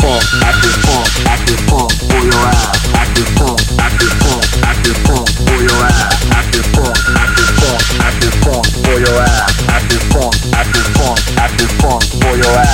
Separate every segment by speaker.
Speaker 1: funk, active funk, funk for your ass, funk, funk, funk for your ass, funk, funk, funk for your ass, funk, funk, funk for your ass.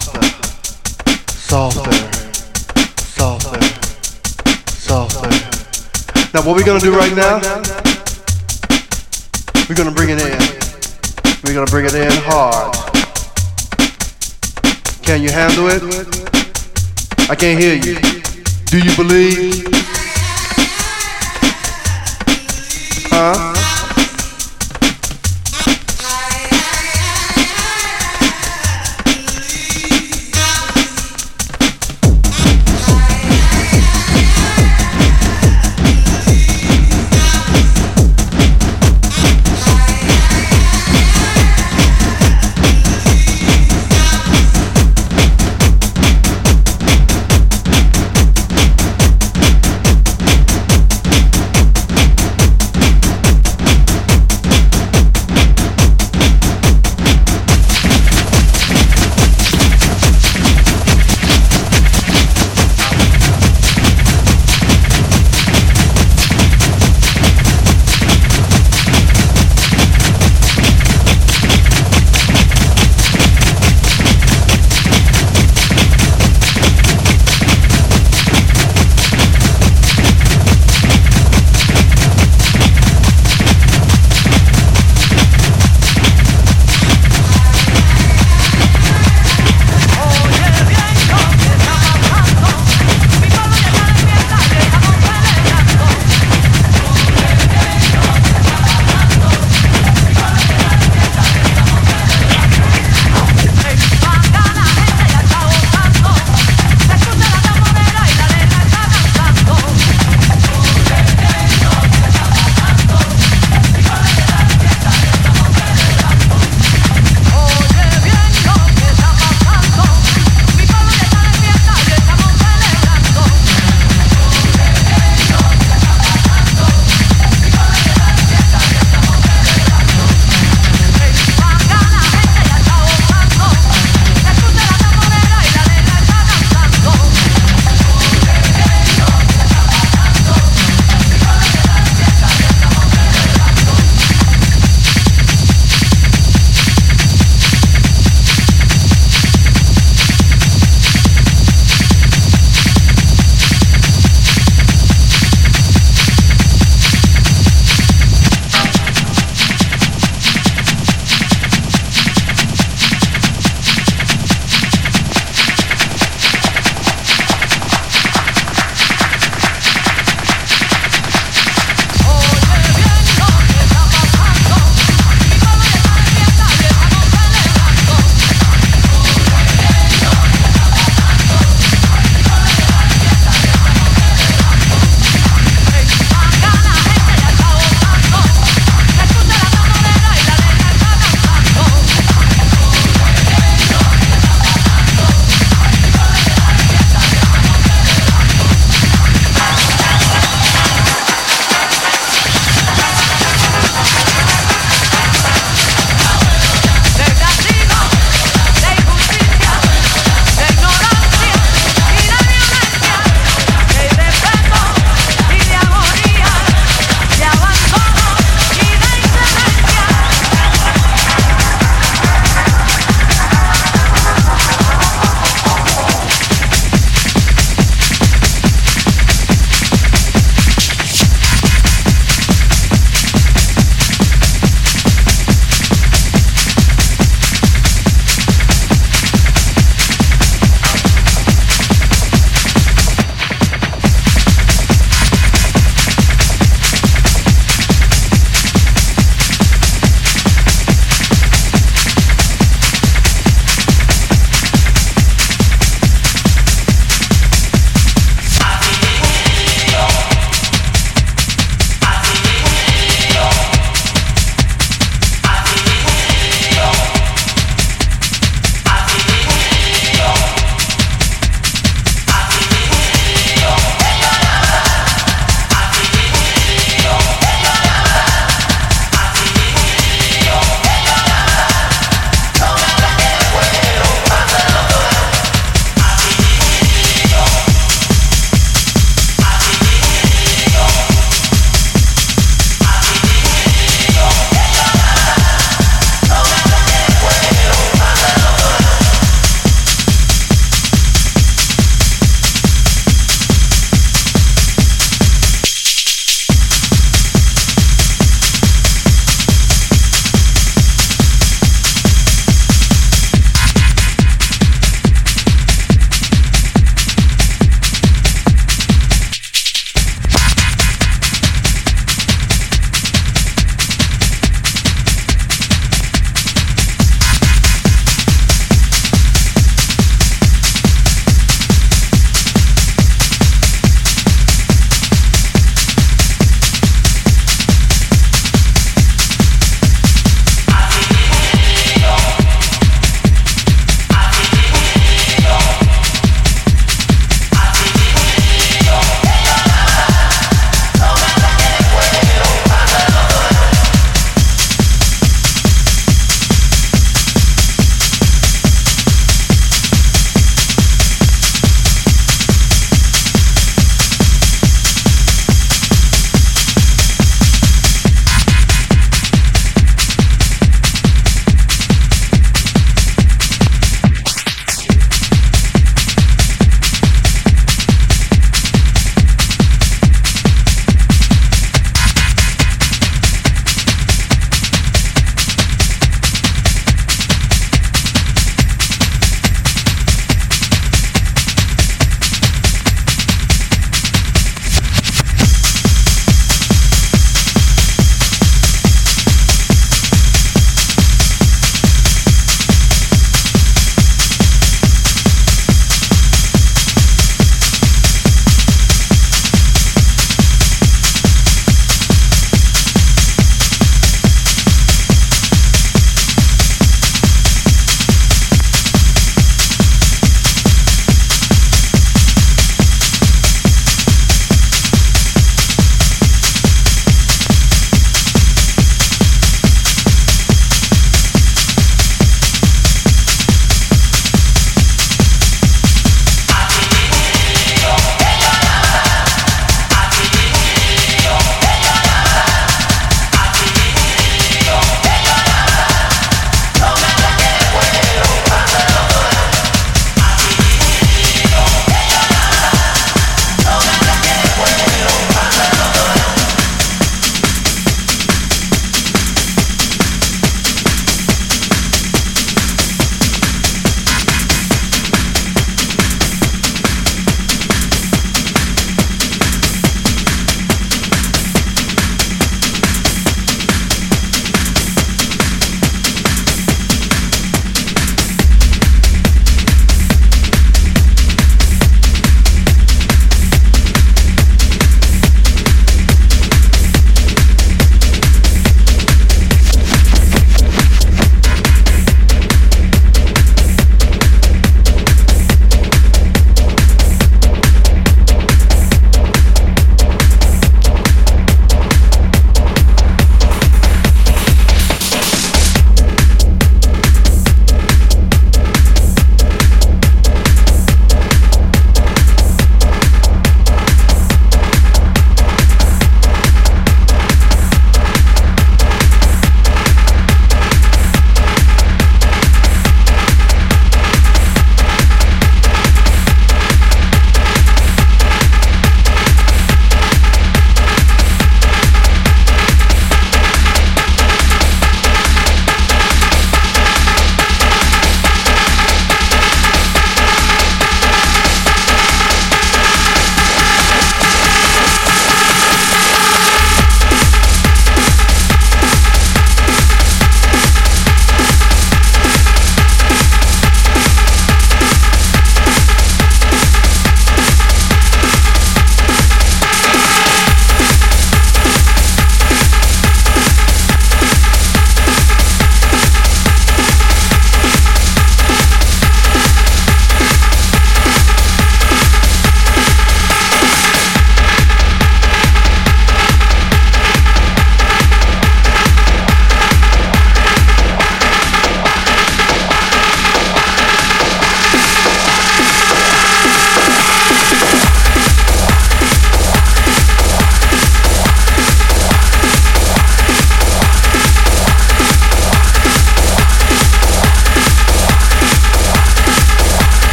Speaker 2: softer, softer, softer, softer. Now what we're gonna do right now? We're gonna bring it in. We're gonna bring it in hard. Can you handle it? I can't hear you. Do you believe? Huh?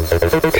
Speaker 3: Come